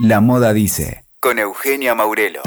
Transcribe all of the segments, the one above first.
La Moda Dice, con Eugenia Maurelo.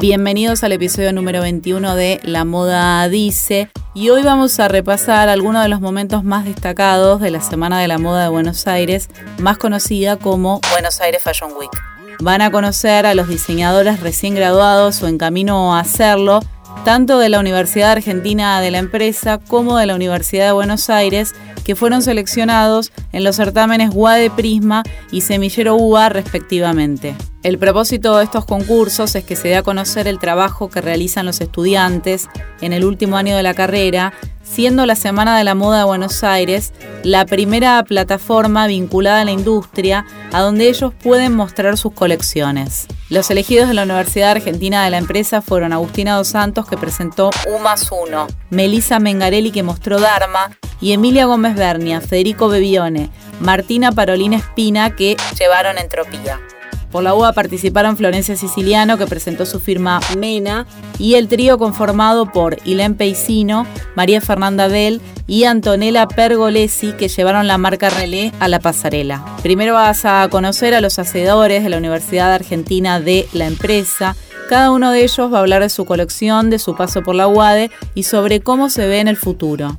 Bienvenidos al episodio número 21 de La Moda Dice. Y hoy vamos a repasar algunos de los momentos más destacados de la Semana de la Moda de Buenos Aires, más conocida como Buenos Aires Fashion Week. Van a conocer a los diseñadores recién graduados o en camino a hacerlo, tanto de la Universidad Argentina de la Empresa como de la Universidad de Buenos Aires, que fueron seleccionados en los certámenes de Prisma y Semillero UBA respectivamente. El propósito de estos concursos es que se dé a conocer el trabajo que realizan los estudiantes en el último año de la carrera, siendo la Semana de la Moda de Buenos Aires la primera plataforma vinculada a la industria a donde ellos pueden mostrar sus colecciones. Los elegidos de la Universidad Argentina de la empresa fueron Agustina Dos Santos, que presentó U más Uno, Melissa Mengarelli, que mostró Dharma, y Emilia Gómez Bernia, Federico Bebione, Martina Parolina Espina, que llevaron Entropía. Por la UA participaron Florencia Siciliano, que presentó su firma Mena, y el trío conformado por Ilén Peisino, María Fernanda Bell y Antonella Pergolesi, que llevaron la marca Relé a la pasarela. Primero vas a conocer a los hacedores de la Universidad Argentina de la empresa. Cada uno de ellos va a hablar de su colección, de su paso por la UADE y sobre cómo se ve en el futuro.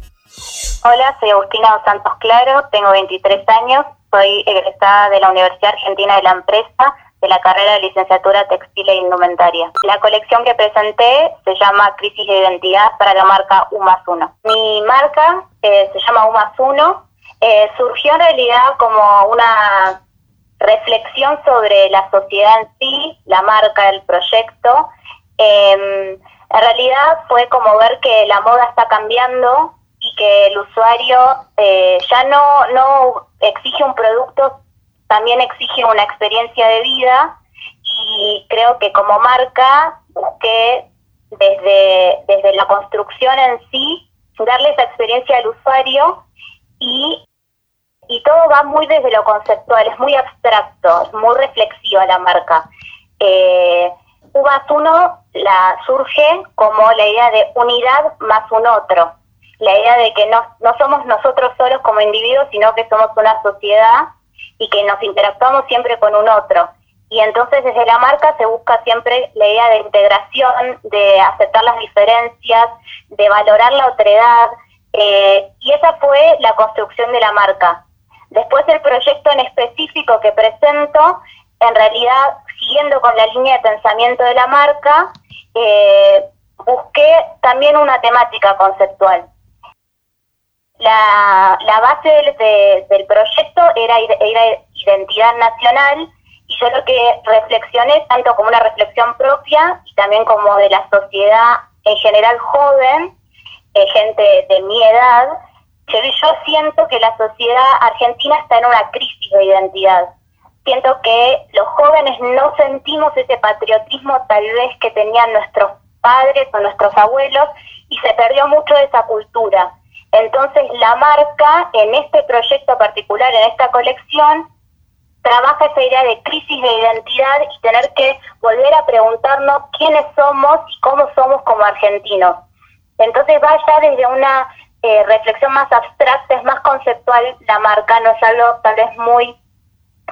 Hola, soy Agustina Dos Santos Claro, tengo 23 años, soy egresada de la Universidad Argentina de la Empresa de la carrera de licenciatura textil e indumentaria. La colección que presenté se llama Crisis de Identidad para la marca U más Uno. Mi marca eh, se llama U más Uno. Eh, surgió en realidad como una reflexión sobre la sociedad en sí, la marca, el proyecto. Em, en realidad fue como ver que la moda está cambiando y que el usuario eh, ya no, no exige un producto, también exige una experiencia de vida y creo que como marca busqué desde, desde la construcción en sí darle esa experiencia al usuario y, y todo va muy desde lo conceptual, es muy abstracto, es muy reflexiva la marca. Eh, U uno la surge como la idea de unidad más un otro la idea de que no, no somos nosotros solos como individuos, sino que somos una sociedad y que nos interactuamos siempre con un otro. Y entonces desde la marca se busca siempre la idea de integración, de aceptar las diferencias, de valorar la otredad, eh, y esa fue la construcción de la marca. Después el proyecto en específico que presento, en realidad, siguiendo con la línea de pensamiento de la marca, eh, busqué también una temática conceptual la, base del, proyecto era, era identidad nacional y yo lo que reflexioné, tanto como una reflexión propia y también como de la sociedad en general joven, eh, gente de mi edad, yo, yo siento que la sociedad argentina está en una crisis de identidad. Siento que los jóvenes no sentimos ese patriotismo tal vez que tenían nuestros padres o nuestros abuelos y se perdió mucho de esa cultura. Entonces la marca en este proyecto particular, en esta colección, trabaja esa idea de crisis de identidad y tener que volver a preguntarnos quiénes somos y cómo somos como argentinos. Entonces va ya desde una eh, reflexión más abstracta, es más conceptual la marca, no es algo tal vez muy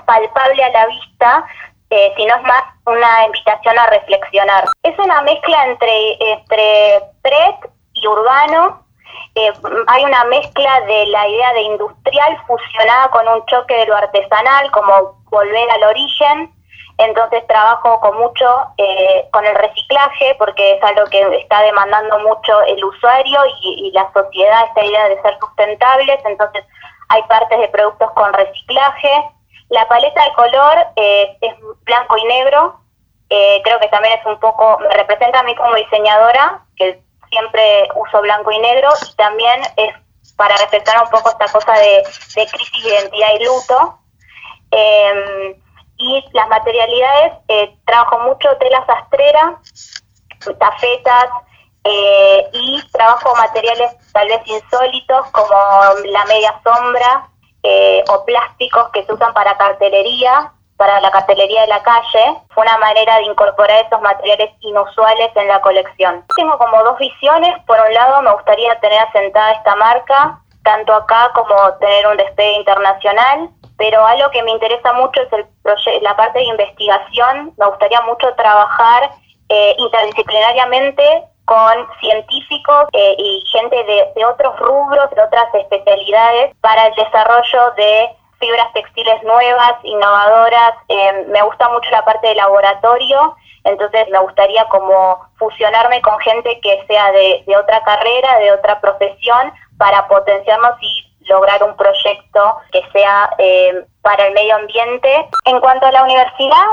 palpable a la vista, eh, sino es más una invitación a reflexionar. Es una mezcla entre, entre pret y urbano, eh, hay una mezcla de la idea de industrial fusionada con un choque de lo artesanal, como volver al origen. Entonces trabajo con mucho eh, con el reciclaje porque es algo que está demandando mucho el usuario y, la sociedad, esta idea de ser sustentables. Entonces hay partes de productos con reciclaje. La paleta de color eh, es blanco y negro. creo que también es un poco, me representa a mí como diseñadora, que siempre uso blanco y negro y también es para reflejar un poco esta cosa de, crisis de identidad y luto. Em, y las materialidades, eh, trabajo mucho tela sastrera, tafetas eh, y trabajo materiales tal vez insólitos como la media sombra eh, o plásticos que se usan para cartelería para la cartelería de la calle. Fue una manera de incorporar esos materiales inusuales en la colección. Tengo como dos visiones. Por un lado, me gustaría tener asentada esta marca, tanto acá como tener un despegue internacional. pero algo que me interesa mucho es el la parte de investigación. Me gustaría mucho trabajar eh, interdisciplinariamente con científicos eh, y gente de, otros rubros, de otras especialidades, para el desarrollo de fibras textiles nuevas, innovadoras. Eh, me gusta mucho la parte de laboratorio, entonces me gustaría como fusionarme con gente que sea de, otra carrera, de otra profesión, para potenciarnos y lograr un proyecto que sea eh, para el medio ambiente. En cuanto a la universidad,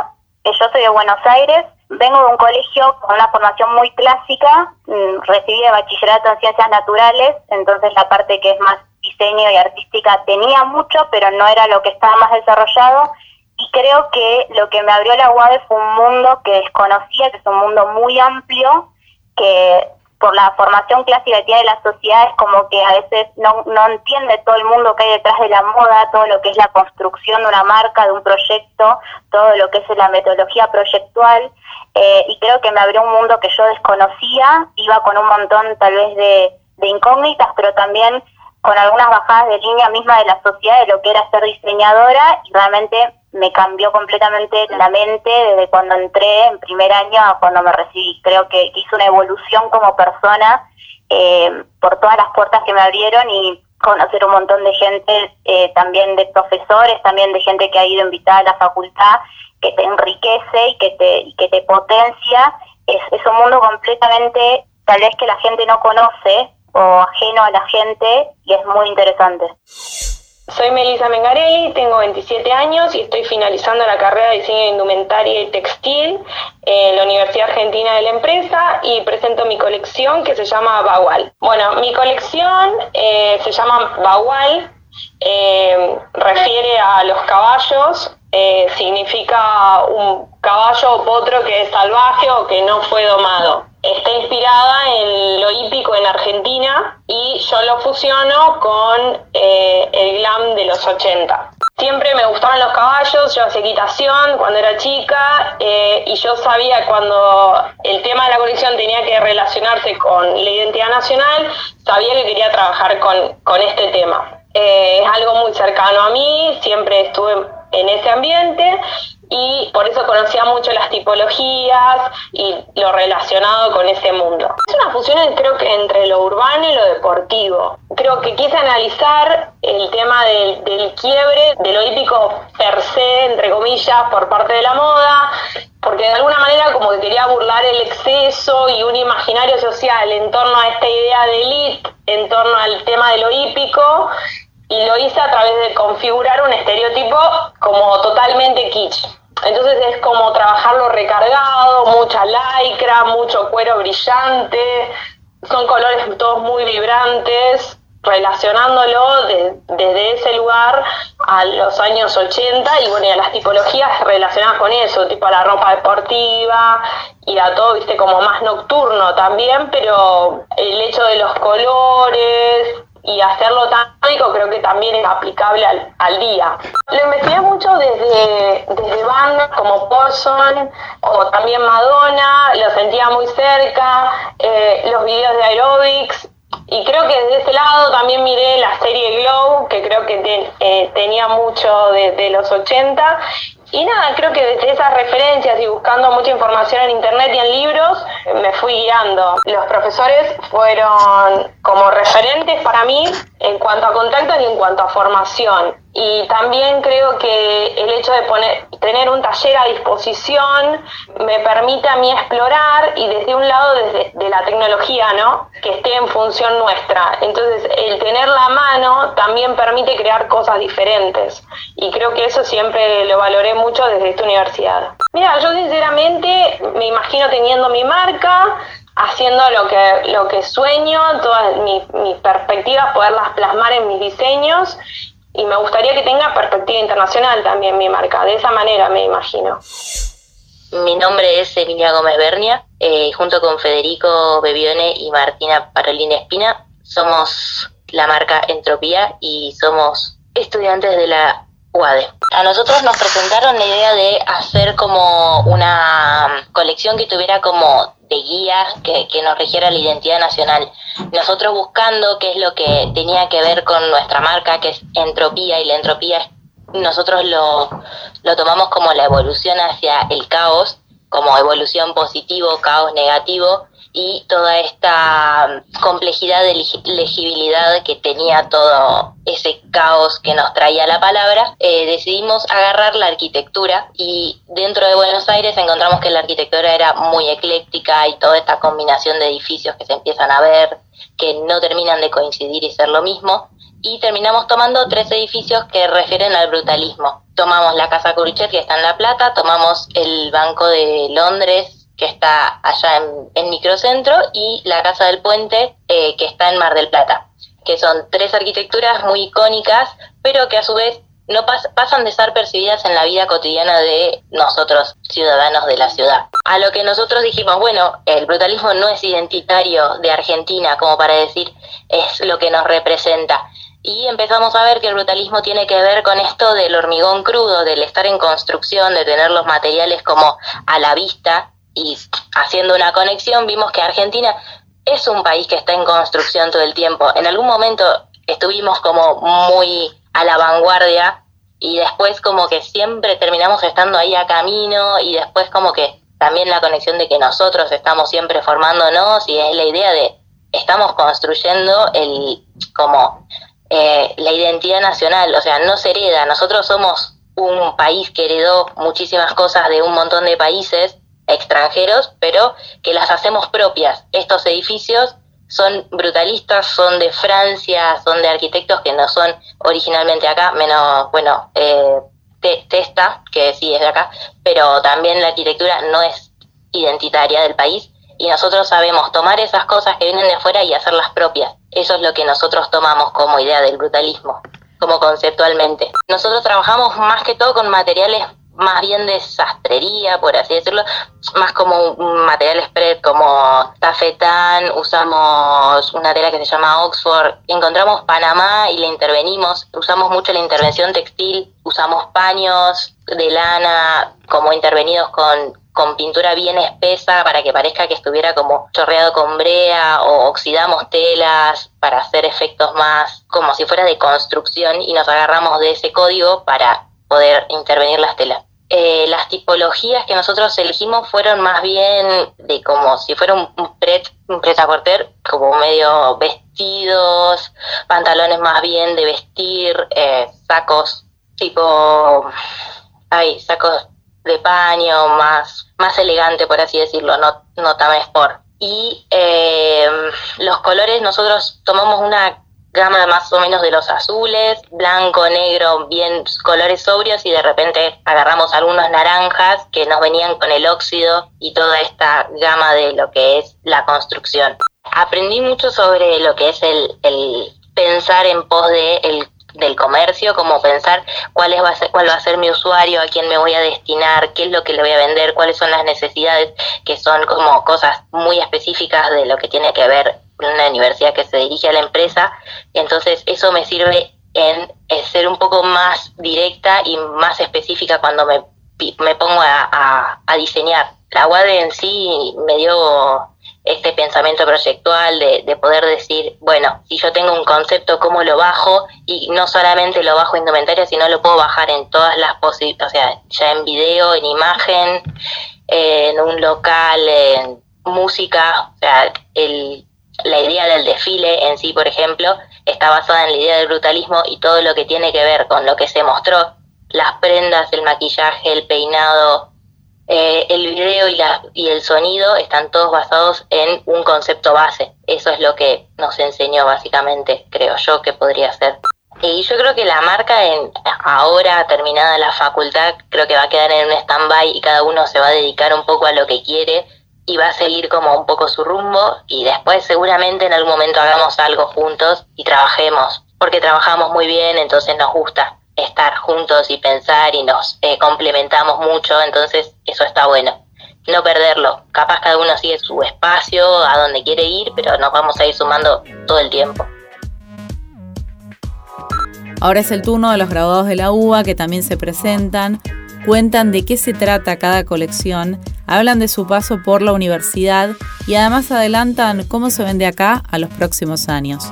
eh, yo soy de Buenos Aires, vengo de un colegio con una formación muy clásica, mm, recibí de bachillerato en ciencias naturales, entonces la parte que es más diseño y artística tenía mucho, pero no era lo que estaba más desarrollado. Y creo que lo que me abrió la UADE fue un mundo que desconocía, que es un mundo muy amplio, que por la formación clásica que tiene la sociedad es como que a veces no, no entiende todo el mundo que hay detrás de la moda, todo lo que es la construcción de una marca, de un proyecto, todo lo que es la metodología proyectual. Eh, y creo que me abrió un mundo que yo desconocía, iba con un montón tal vez de, de incógnitas, pero también con algunas bajadas de línea misma de la sociedad de lo que era ser diseñadora y realmente me cambió completamente la mente desde cuando entré en primer año a cuando me recibí. Creo que hice una evolución como persona eh, por todas las puertas que me abrieron y conocer un montón de gente, eh, también de profesores, también de gente que ha ido invitada a la facultad, que te enriquece y que te, y que te potencia. Es, es un mundo completamente, tal vez que la gente no conoce o ajeno a la gente y es muy interesante. Soy Melissa Mengarelli, tengo 27 años y estoy finalizando la carrera de diseño de indumentaria y textil en la Universidad Argentina de la Empresa y presento mi colección que se llama Bagual. Bueno, mi colección eh, se llama Bagual, eh, refiere a los caballos, eh, significa un caballo o potro que es salvaje o que no fue domado está inspirada en lo hípico en Argentina y yo lo fusiono con eh, el glam de los 80. Siempre me gustaban los caballos, yo hacía equitación cuando era chica eh, y yo sabía cuando el tema de la colección tenía que relacionarse con la identidad nacional, sabía que quería trabajar con, con este tema. Eh, es algo muy cercano a mí, siempre estuve en ese ambiente y por eso conocía mucho las tipologías y lo relacionado con ese mundo. Es una fusión creo que entre lo urbano y lo deportivo. Creo que quise analizar el tema del, del quiebre de lo hípico per se, entre comillas, por parte de la moda, porque de alguna manera como que quería burlar el exceso y un imaginario social en torno a esta idea de elite, en torno al tema de lo hípico, y lo hice a través de configurar un estereotipo como totalmente kitsch. Entonces es como trabajarlo recargado, mucha lycra, mucho cuero brillante, son colores todos muy vibrantes, relacionándolo desde ese lugar a los años 80 y bueno, a las tipologías relacionadas con eso, tipo a la ropa deportiva y a todo, viste, como más nocturno también, pero el hecho de los colores, y hacerlo tan rico creo que también es aplicable al, día. Lo investigué mucho desde, desde bandas como Porson o también Madonna, lo sentía muy cerca, eh, los videos de aerobics y creo que desde ese lado también miré la serie Glow, que creo que eh, tenía mucho de, de, los 80 y nada, creo que desde esas referencias y buscando mucha información en internet y en libros, me fui guiando. Los profesores fueron como referentes para mí en cuanto a contactos y en cuanto a formación. Y también creo que el hecho de poner, tener un taller a disposición me permite a mí explorar y desde un lado desde de la tecnología, ¿no? Que esté en función nuestra. Entonces, el tener la mano también permite crear cosas diferentes. Y creo que eso siempre lo valoré mucho desde esta universidad. Mira, yo sinceramente me imagino teniendo mi marca, haciendo lo que, lo que sueño, todas mis, mis perspectivas, poderlas plasmar en mis diseños y me gustaría que tenga perspectiva internacional también mi marca, de esa manera me imagino. Mi nombre es Emilia Gómez Bernia, eh, junto con Federico Bebione y Martina Parolina Espina, somos la marca Entropía y somos estudiantes de la A nosotros nos presentaron la idea de hacer como una colección que tuviera como de guía que, que, nos regiera la identidad nacional. Nosotros buscando qué es lo que tenía que ver con nuestra marca, que es entropía, y la entropía nosotros lo, lo tomamos como la evolución hacia el caos, como evolución positivo, caos negativo, y toda esta complejidad de legibilidad que tenía todo ese caos que nos traía la palabra, eh, decidimos agarrar la arquitectura y dentro de Buenos Aires encontramos que la arquitectura era muy ecléctica y toda esta combinación de edificios que se empiezan a ver, que no terminan de coincidir y ser lo mismo, y terminamos tomando tres edificios que refieren al brutalismo. Tomamos la Casa Curuchet, que está en La Plata, tomamos el Banco de Londres, que está allá en, Microcentro, y la Casa del Puente, eh, que está en Mar del Plata, que son tres arquitecturas muy icónicas, pero que a su vez no pasan de ser percibidas en la vida cotidiana de nosotros, ciudadanos de la ciudad. A lo que nosotros dijimos, bueno, el brutalismo no es identitario de Argentina, como para decir es lo que nos representa. Y empezamos a ver que el brutalismo tiene que ver con esto del hormigón crudo, del estar en construcción, de tener los materiales como a la vista y haciendo una conexión vimos que Argentina es un país que está en construcción todo el tiempo. En algún momento estuvimos como muy a la vanguardia y después como que siempre terminamos estando ahí a camino y después como que también la conexión de que nosotros estamos siempre formándonos y es la idea de estamos construyendo el como eh, la identidad nacional, o sea, no se hereda, nosotros somos un país que heredó muchísimas cosas de un montón de países extranjeros, pero que las hacemos propias. Estos edificios son brutalistas, son de Francia, son de arquitectos que no son originalmente acá, menos, bueno, eh, Testa, que sí es de acá, pero también la arquitectura no es identitaria del país y nosotros sabemos tomar esas cosas que vienen de afuera y hacerlas propias. Eso es lo que nosotros tomamos como idea del brutalismo, como conceptualmente. Nosotros trabajamos más que todo con materiales más bien de sastrería, por así decirlo, más como un material spread como tafetán, usamos una tela que se llama Oxford, encontramos Panamá y le intervenimos, usamos mucho la intervención textil, usamos paños de lana como intervenidos con, con pintura bien espesa para que parezca que estuviera como chorreado con brea o oxidamos telas para hacer efectos más como si fuera de construcción y nos agarramos de ese código para poder intervenir las telas. Eh, las tipologías que nosotros elegimos fueron más bien de como si fuera un, pret, un como medio vestidos, pantalones más bien de vestir, eh, sacos tipo, ay, sacos de paño, más, más elegante por así decirlo, no, no tan sport. Y eh, los colores, nosotros tomamos una gama más o menos de los azules, blanco, negro, bien colores sobrios y de repente agarramos algunos naranjas que nos venían con el óxido y toda esta gama de lo que es la construcción. Aprendí mucho sobre lo que es el, el pensar en pos de el del comercio, como pensar cuál, es, va a ser, cuál va a ser mi usuario, a quién me voy a destinar, qué es lo que le voy a vender, cuáles son las necesidades, que son como cosas muy específicas de lo que tiene que ver una universidad que se dirige a la empresa, entonces eso me sirve en, ser un poco más directa y más específica cuando me, me pongo a, a, diseñar. La UAD en sí me dio este pensamiento proyectual de, de, poder decir, bueno, si yo tengo un concepto, ¿cómo lo bajo? Y no solamente lo bajo en indumentaria, sino lo puedo bajar en todas las posibilidades, o sea, ya en video, en imagen, en un local, en música, o sea, el, la idea del desfile en sí, por ejemplo, está basada en la idea del brutalismo y todo lo que tiene que ver con lo que se mostró, las prendas, el maquillaje, el peinado, eh, el video y, la, y el sonido están todos basados en un concepto base. Eso es lo que nos enseñó básicamente, creo yo, que podría ser. Y yo creo que la marca, en, ahora terminada la facultad, creo que va a quedar en un stand-by y cada uno se va a dedicar un poco a lo que quiere y va a seguir como un poco su rumbo y después seguramente en algún momento hagamos algo juntos y trabajemos, porque trabajamos muy bien, entonces nos gusta estar juntos y pensar y nos eh, complementamos mucho, entonces eso está bueno. No perderlo, capaz cada uno sigue su espacio, a donde quiere ir, pero nos vamos a ir sumando todo el tiempo. Ahora es el turno de los graduados de la UBA que también se presentan cuentan de qué se trata cada colección, hablan de su paso por la universidad y además adelantan cómo se vende acá a los próximos años.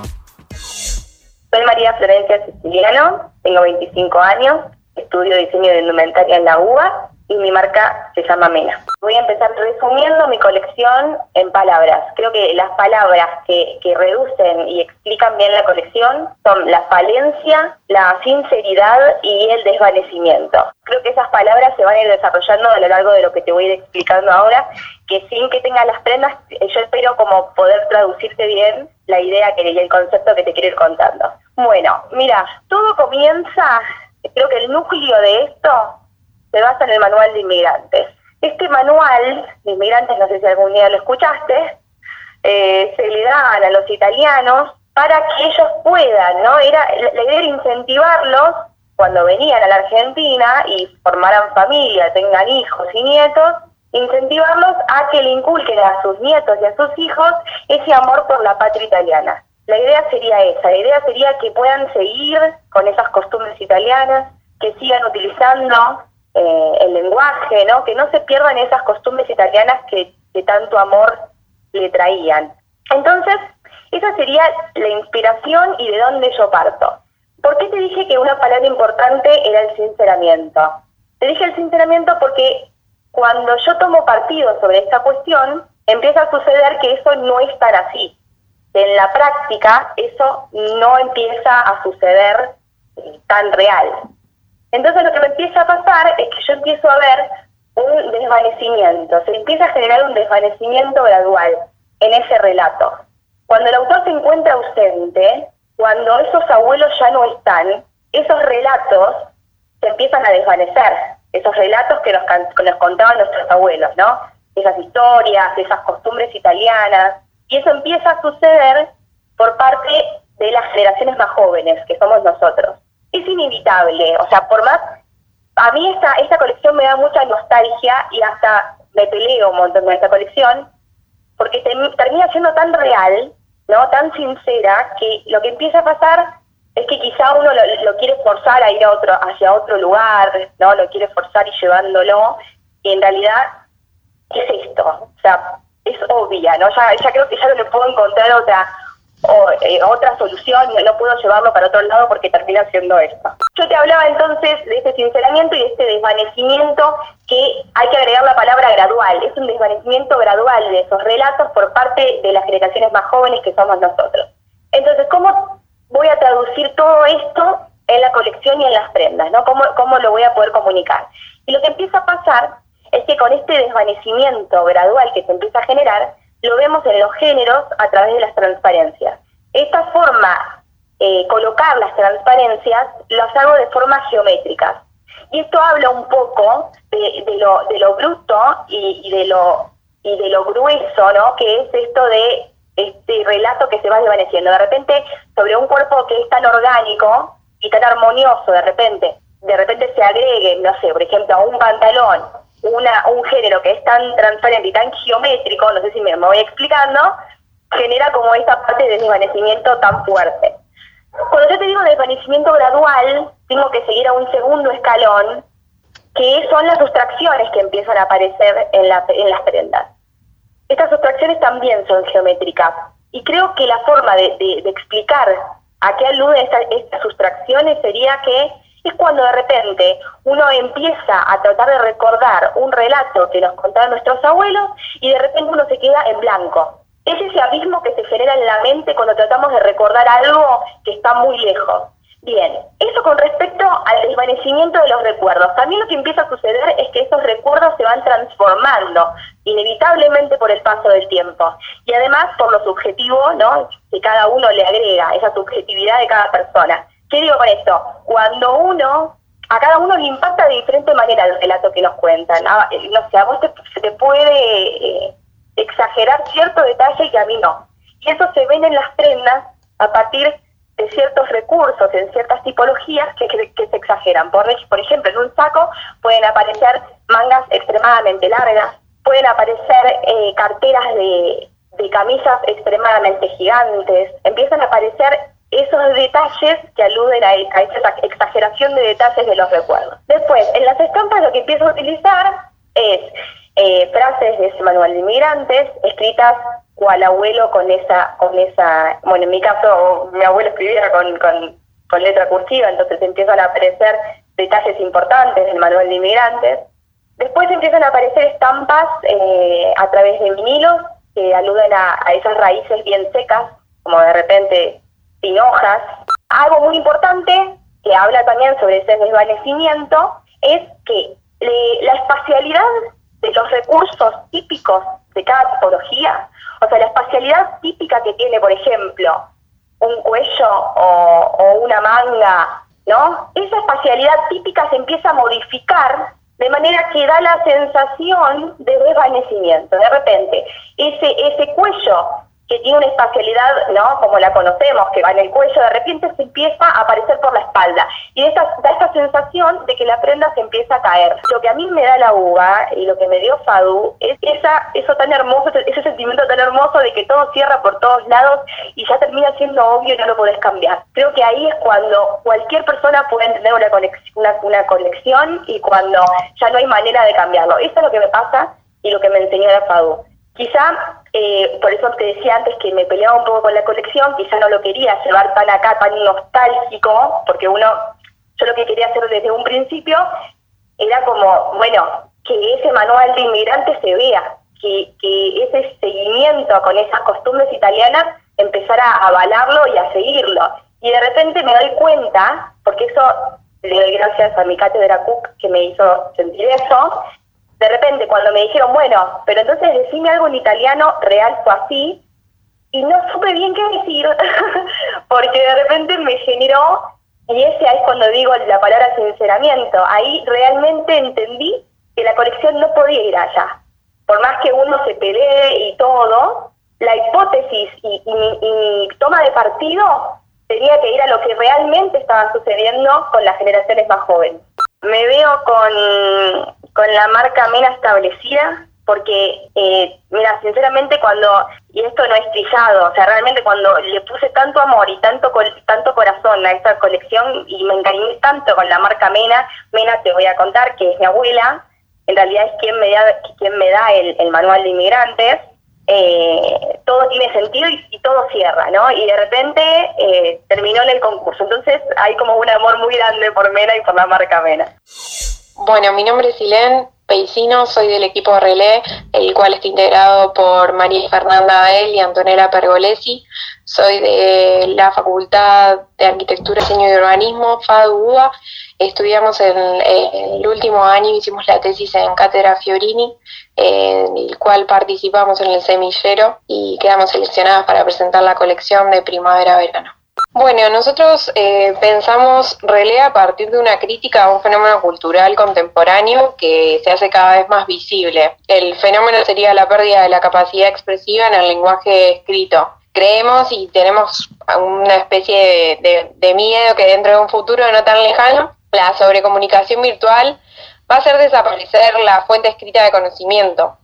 Soy María Florencia Siciliano, tengo 25 años, estudio diseño de indumentaria en la UBA y mi marca se llama Mena. Voy a empezar resumiendo mi colección en palabras. Creo que las palabras que, que reducen y explican bien la colección son la falencia, la sinceridad y el desvanecimiento. Creo que esas palabras se van a ir desarrollando a lo largo de lo que te voy a ir explicando ahora, que sin que tengas las prendas, eh, yo espero como poder traducirte bien la idea que, y el concepto que te quiero ir contando. Bueno, mira, todo comienza, creo que el núcleo de esto se basa en el manual de inmigrantes. Este manual de inmigrantes, no sé si algún día lo escuchaste, eh, se le dan a los italianos para que ellos puedan, ¿no? Era, la idea era incentivarlos cuando venían a la Argentina y formaran familia, tengan hijos y nietos, incentivarlos a que le inculquen a sus nietos y a sus hijos ese amor por la patria italiana. La idea sería esa, la idea sería que puedan seguir con esas costumbres italianas, que sigan utilizando eh, el lenguaje, ¿no? Que no se pierdan esas costumbres italianas que, que tanto amor le traían. Entonces, esa sería la inspiración y de dónde yo parto. ¿Por qué te dije que una palabra importante era el sinceramiento? Te dije el sinceramiento porque cuando yo tomo partido sobre esta cuestión, empieza a suceder que eso no es tan así. En la práctica, eso no empieza a suceder tan real. Entonces lo que me empieza a pasar es que yo empiezo a ver un desvanecimiento, se empieza a generar un desvanecimiento gradual en ese relato. Cuando el autor se encuentra ausente, cuando esos abuelos ya no están, esos relatos se empiezan a desvanecer, esos relatos que nos, que nos contaban nuestros abuelos, ¿no? Esas historias, esas costumbres italianas, y eso empieza a suceder por parte de las generaciones más jóvenes, que somos nosotros es inevitable. O sea, por más, a mí esta, esta colección me da mucha nostalgia y hasta me peleo un montón con esta colección, porque termina siendo tan real, ¿no? Tan sincera, que lo que empieza a pasar es que quizá uno lo, quiere forzar a ir a otro, hacia otro lugar, ¿no? Lo quiere forzar y llevándolo, y en realidad, ¿qué es esto? O sea, es obvia, ¿no? Ya, ya creo que ya no le puedo encontrar otra o eh, otra solución, no puedo llevarlo para otro lado porque termina siendo esto. Yo te hablaba entonces de este sinceramiento y de este desvanecimiento que hay que agregar la palabra gradual, es un desvanecimiento gradual de esos relatos por parte de las generaciones más jóvenes que somos nosotros. Entonces, ¿cómo voy a traducir todo esto en la colección y en las prendas? ¿no? ¿Cómo, ¿Cómo lo voy a poder comunicar? Y lo que empieza a pasar es que con este desvanecimiento gradual que se empieza a generar, lo vemos en los géneros a través de las transparencias. Esta forma, eh, colocar las transparencias, las hago de formas geométricas. Y esto habla un poco de, lo, de lo bruto y, de lo, y de lo grueso, ¿no? Que es esto de este relato que se va desvaneciendo. De repente, sobre un cuerpo que es tan orgánico y tan armonioso, de repente, de repente se agregue, no sé, por ejemplo, a un pantalón una, un género que es tan transparente y tan geométrico, no sé si me, voy explicando, genera como esta parte de desvanecimiento tan fuerte. Cuando yo te digo desvanecimiento gradual, tengo que seguir a un segundo escalón, que son las sustracciones que empiezan a aparecer en, la, en las prendas. Estas sustracciones también son geométricas y creo que la forma de, explicar a qué aluden estas sustracciones sería que es cuando de repente uno empieza a tratar de recordar un relato que nos contaban nuestros abuelos y de repente uno se queda en blanco. Es ese abismo que se genera en la mente cuando tratamos de recordar algo que está muy lejos. Bien, eso con respecto al desvanecimiento de los recuerdos. También lo que empieza a suceder es que esos recuerdos se van transformando inevitablemente por el paso del tiempo y además por lo subjetivo, ¿no? Que cada uno le agrega, esa subjetividad de cada persona. ¿Qué digo con esto? Cuando uno, a cada uno le impacta de diferente manera el relato que nos cuentan. Ah, eh, no sé, a vos te puede eh, exagerar cierto detalle que a mí no. Y eso se ven en las prendas a partir de ciertos recursos, en ciertas tipologías que, se exageran. Por, por ejemplo, en un saco pueden aparecer mangas extremadamente largas, pueden aparecer eh, carteras de, de camisas extremadamente gigantes, empiezan a aparecer esos detalles que aluden a, esa exageración de detalles de los recuerdos. Después, en las estampas lo que empiezo a utilizar es eh, frases de ese manual de inmigrantes escritas cual abuelo con esa, con esa, bueno, en mi caso mi abuelo escribía con, con, letra cursiva, entonces empiezan a aparecer detalles importantes del manual de inmigrantes. Después empiezan a aparecer estampas eh, a través de vinilos que aluden a, esas raíces bien secas, como de repente sin hojas. Algo muy importante que habla también sobre ese desvanecimiento es que la espacialidad de los recursos típicos de cada tipología, o sea, la espacialidad típica que tiene, por ejemplo, un cuello o, una manga, ¿no? Esa espacialidad típica se empieza a modificar de manera que da la sensación de desvanecimiento. De repente, ese, ese cuello que tiene una espacialidad, ¿no? Como la conocemos, que va en el cuello, de repente se empieza a aparecer por la espalda. Y da esta sensación de que la prenda se empieza a caer. Lo que a mí me da la uva y lo que me dio Fadu es esa, eso tan hermoso, ese sentimiento tan hermoso de que todo cierra por todos lados y ya termina siendo obvio y no lo podés cambiar. Creo que ahí es cuando cualquier persona puede entender una conexión, una conexión y cuando ya no hay manera de cambiarlo. Eso es lo que me pasa y lo que me enseñó la Fadu. Quizá eh, por eso te decía antes que me peleaba un poco con la colección, quizá no lo quería llevar tan acá, tan nostálgico, porque uno, yo lo que quería hacer desde un principio era como, bueno, que ese manual de inmigrantes se vea, que, ese seguimiento con esas costumbres italianas empezara a avalarlo y a seguirlo. Y de repente me doy cuenta, porque eso le doy gracias a mi cátedra Cook que me hizo sentir eso, de repente cuando me dijeron, bueno, pero entonces decime algo en italiano, real fue así, y no supe bien qué decir, porque de repente me generó, y ese es cuando digo la palabra sinceramiento, ahí realmente entendí que la colección no podía ir allá. Por más que uno se pelee y todo, la hipótesis y, y mi toma de partido tenía que ir a lo que realmente estaba sucediendo con las generaciones más jóvenes. Me veo con con la marca Mena establecida, porque, eh, mira, sinceramente cuando, y esto no es trillado, o sea, realmente cuando le puse tanto amor y tanto tanto corazón a esta colección y me encariñé tanto con la marca Mena, Mena te voy a contar que es mi abuela, en realidad es quien me da, quien me da el, manual de inmigrantes, eh, todo tiene sentido y, todo cierra, ¿no? Y de repente eh, terminó en el concurso. Entonces hay como un amor muy grande por Mena y por la marca Mena. Bueno, mi nombre es Ilén Soy del equipo Relé, el cual está integrado por María Fernanda Abel y Antonella Pergolesi. Soy de la Facultad de Arquitectura, Diseño y Urbanismo, FADUA. Estudiamos en, el último año, hicimos la tesis en Cátedra Fiorini, en el cual participamos en el semillero y quedamos seleccionadas para presentar la colección de primavera-verano. Bueno, nosotros eh, pensamos Relé a partir de una crítica a un fenómeno cultural contemporáneo que se hace cada vez más visible. El fenómeno sería la pérdida de la capacidad expresiva en el lenguaje escrito. Creemos y tenemos una especie de, de miedo que dentro de un futuro no tan lejano, la sobrecomunicación virtual va a hacer desaparecer la fuente escrita de conocimiento.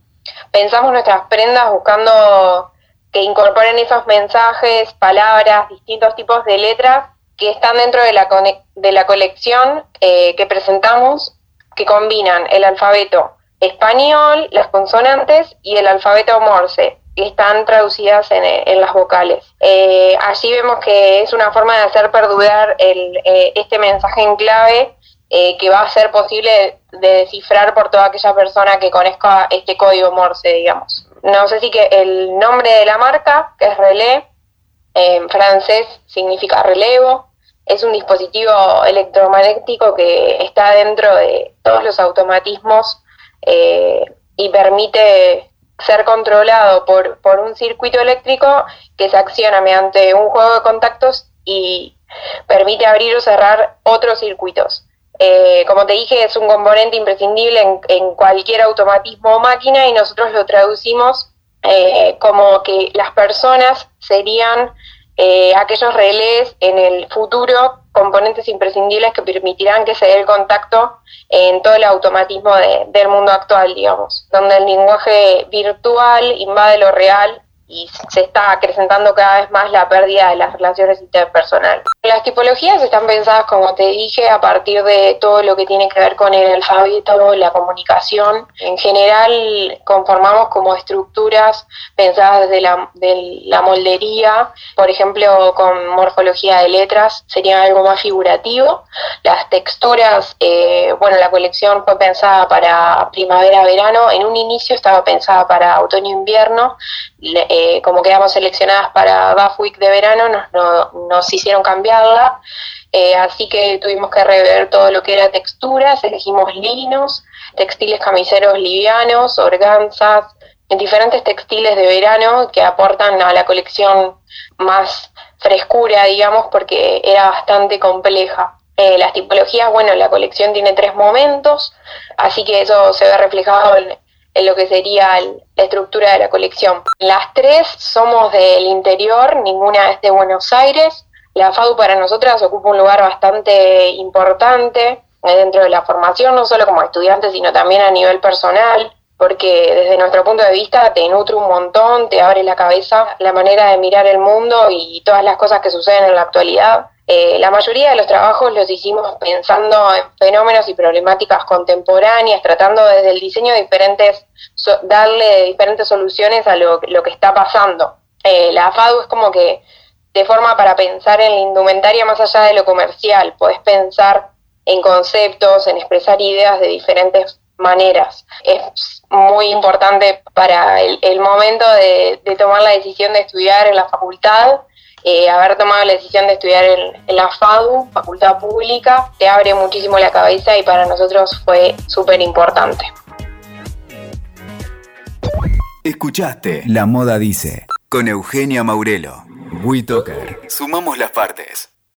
Pensamos nuestras prendas buscando que incorporen esos mensajes, palabras, distintos tipos de letras que están dentro de la, de la colección eh, que presentamos, que combinan el alfabeto español, las consonantes y el alfabeto morse, que están traducidas en, las vocales. Eh, allí vemos que es una forma de hacer perdurar el, eh, este mensaje en clave que va a ser posible de descifrar por toda aquella persona que conozca este código morse, digamos no sé si que el nombre de la marca, que es Relé, en francés significa relevo, es un dispositivo electromagnético que está dentro de todos los automatismos eh, y permite ser controlado por, por un circuito eléctrico que se acciona mediante un juego de contactos y permite abrir o cerrar otros circuitos. Eh, como te dije, es un componente imprescindible en, cualquier automatismo o máquina y nosotros lo traducimos eh, como que las personas serían eh, aquellos relés en el futuro, componentes imprescindibles que permitirán que se dé el contacto en todo el automatismo del mundo actual, digamos, donde el lenguaje virtual invade lo real y se está acrecentando cada vez más la pérdida de las relaciones interpersonales. Las tipologías están pensadas, como te dije, a partir de todo lo que tiene que ver con el alfabeto, la comunicación. En general, conformamos como estructuras pensadas desde la, de la moldería, por ejemplo, con morfología de letras, sería algo más figurativo. Las texturas, eh, bueno, la colección fue pensada para primavera-verano, en un inicio estaba pensada para otoño-invierno, como quedamos seleccionadas para Buff Week de verano, nos, nos hicieron cambiarla, eh, así que tuvimos que rever todo lo que era texturas, elegimos linos, textiles camiseros livianos, organzas, diferentes textiles de verano que aportan a la colección más frescura, digamos, porque era bastante compleja. Eh, las tipologías, bueno, la colección tiene tres momentos, así que eso se ve reflejado en, en lo que sería la estructura de la colección. Las tres somos del interior, ninguna es de Buenos Aires. La FADU para nosotras ocupa un lugar bastante importante dentro de la formación, no solo como estudiantes, sino también a nivel personal, porque desde nuestro punto de vista te nutre un montón, te abre la cabeza la manera de mirar el mundo y todas las cosas que suceden en la actualidad eh, la mayoría de los trabajos los hicimos pensando en fenómenos y problemáticas contemporáneas, tratando desde el diseño de diferentes, darle diferentes soluciones a lo, que está pasando. Eh, la FADU es como que de forma para pensar en la indumentaria más allá de lo comercial, podés pensar en conceptos, en expresar ideas de diferentes maneras. Es muy importante para el, momento de tomar la decisión de estudiar en la facultad eh, haber tomado la decisión de estudiar en, la FADU, Facultad Pública, te abre muchísimo la cabeza y para nosotros fue súper importante. Escuchaste La Moda Dice con Eugenia Maurelo. WeToker. Sumamos las partes.